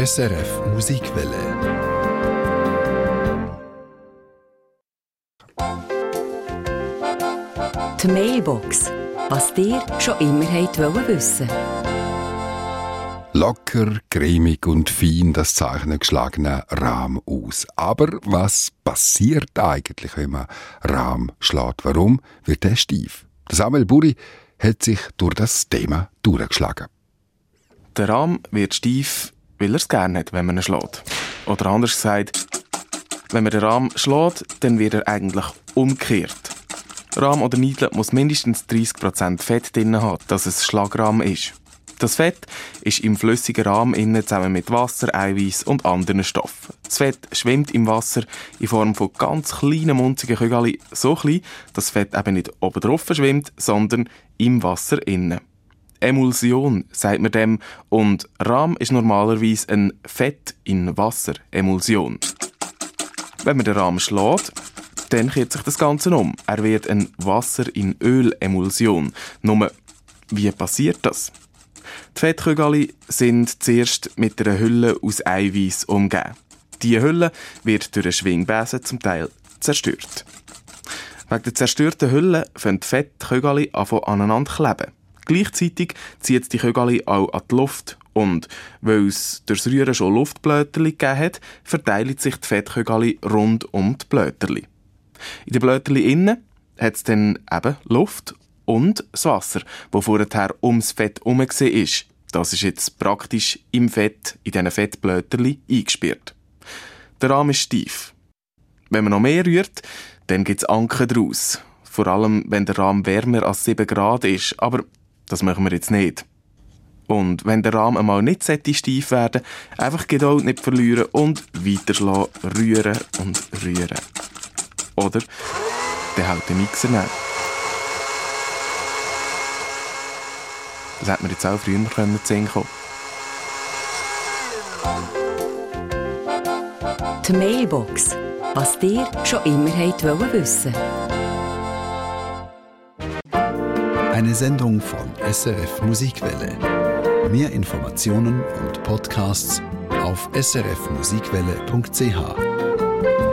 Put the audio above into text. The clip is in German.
SRF Musikwelle. Die Mailbox. Was dir schon immer wollt wissen Locker, cremig und fein das Zeichnen geschlagene Rahm aus. Aber was passiert eigentlich, wenn man Rahm schlägt? Warum wird er steif? Samuel Buri hat sich durch das Thema durchgeschlagen. Der Rahm wird steif, weil er es gerne hat, wenn man ihn schlägt. Oder anders gesagt, wenn man den Rahm schlägt, dann wird er eigentlich umgekehrt. Rahm oder Niedle muss mindestens 30% Fett drin haben, dass es Schlagrahm ist. Das Fett ist im flüssigen Rahmen innen zusammen mit Wasser, Eiweiß und anderen Stoffen. Das Fett schwimmt im Wasser in Form von ganz kleinen, munzigen Kügeln, so klein, dass das Fett eben nicht oben drauf schwimmt, sondern im Wasser innen. Emulsion, sagt man dem, und Rahm ist normalerweise ein Fett in Wasser Emulsion. Wenn man den Rahmen schlägt, dann kehrt sich das Ganze um. Er wird ein Wasser in Öl Emulsion. Nur, wie passiert das? Die Fettkügel sind zuerst mit einer Hülle aus Eiweiß umgeben. Diese Hülle wird durch einen Schwingbesen zum Teil zerstört. Wegen der zerstörten Hülle fangen die Fettkügel aneinander kleben. Gleichzeitig zieht die Kügel auch an die Luft und weil es durchs Rühren schon Luftblöterli gegeben hat, verteilen sich die Fettkügel rund um die Blöterli. In den Blöterli innen hat es dann eben Luft und das Wasser, das vorher ums Fett herum war. Das ist jetzt praktisch im Fett, in diesen Fettblöterli eingesperrt. Der Rahmen ist steif. Wenn man noch mehr rührt, dann gibt es Anken daraus. Vor allem, wenn der Rahmen wärmer als 7 Grad ist. Aber das machen wir jetzt nicht. Und wenn der Rahmen einmal nicht steif werden einfach Geduld nicht verlieren und weiterschlagen, rühren und rühren. Oder dann halt den Mixer nehmen. Das hätte man jetzt auch früher können sehen können. Die Mailbox. Was dir schon immer wollt wissen Eine Sendung von SRF Musikwelle. Mehr Informationen und Podcasts auf srfmusikwelle.ch.